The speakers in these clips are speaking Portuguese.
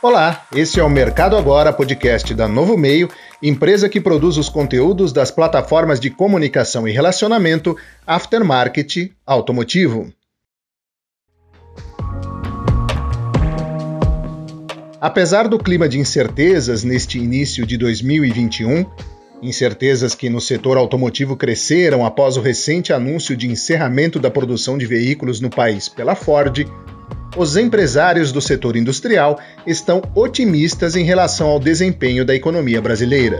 Olá, esse é o Mercado Agora, podcast da Novo Meio, empresa que produz os conteúdos das plataformas de comunicação e relacionamento Aftermarket Automotivo. Apesar do clima de incertezas neste início de 2021, incertezas que no setor automotivo cresceram após o recente anúncio de encerramento da produção de veículos no país pela Ford, os empresários do setor industrial estão otimistas em relação ao desempenho da economia brasileira.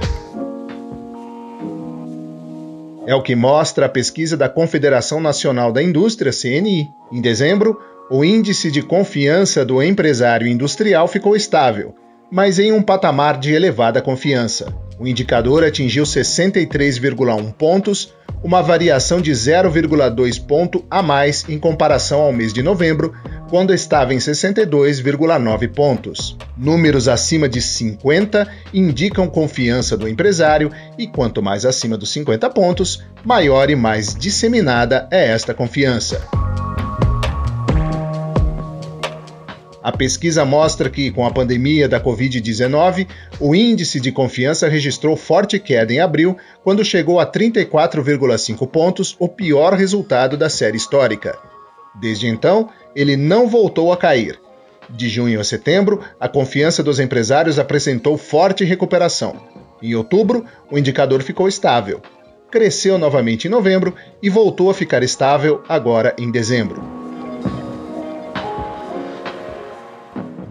É o que mostra a pesquisa da Confederação Nacional da Indústria, CNI. Em dezembro, o índice de confiança do empresário industrial ficou estável, mas em um patamar de elevada confiança. O indicador atingiu 63,1 pontos, uma variação de 0,2 ponto a mais em comparação ao mês de novembro, quando estava em 62,9 pontos. Números acima de 50 indicam confiança do empresário e quanto mais acima dos 50 pontos, maior e mais disseminada é esta confiança. A pesquisa mostra que, com a pandemia da Covid-19, o índice de confiança registrou forte queda em abril, quando chegou a 34,5 pontos, o pior resultado da série histórica. Desde então, ele não voltou a cair. De junho a setembro, a confiança dos empresários apresentou forte recuperação. Em outubro, o indicador ficou estável. Cresceu novamente em novembro e voltou a ficar estável agora em dezembro.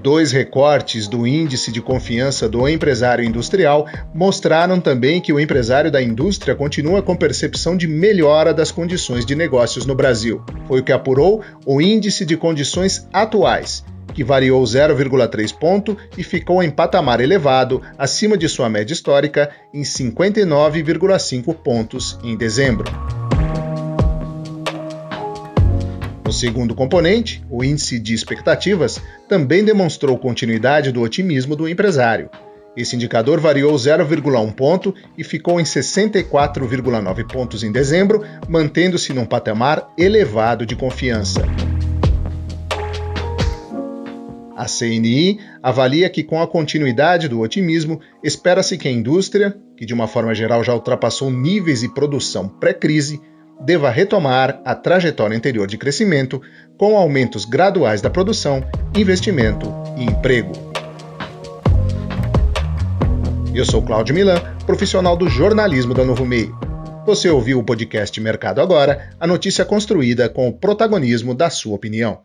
Dois recortes do Índice de Confiança do Empresário Industrial mostraram também que o empresário da indústria continua com percepção de melhora das condições de negócios no Brasil. Foi o que apurou o Índice de Condições Atuais, que variou 0,3 ponto e ficou em patamar elevado, acima de sua média histórica, em 59,5 pontos em dezembro. No segundo componente, o índice de expectativas também demonstrou continuidade do otimismo do empresário. Esse indicador variou 0,1 ponto e ficou em 64,9 pontos em dezembro, mantendo-se num patamar elevado de confiança. A CNI avalia que, com a continuidade do otimismo, espera-se que a indústria, que de uma forma geral já ultrapassou níveis de produção pré-crise, deva retomar a trajetória anterior de crescimento com aumentos graduais da produção, investimento e emprego. Eu sou Cláudio Milan, profissional do jornalismo da Novo Meio. Você ouviu o podcast Mercado Agora, a notícia construída com o protagonismo da sua opinião.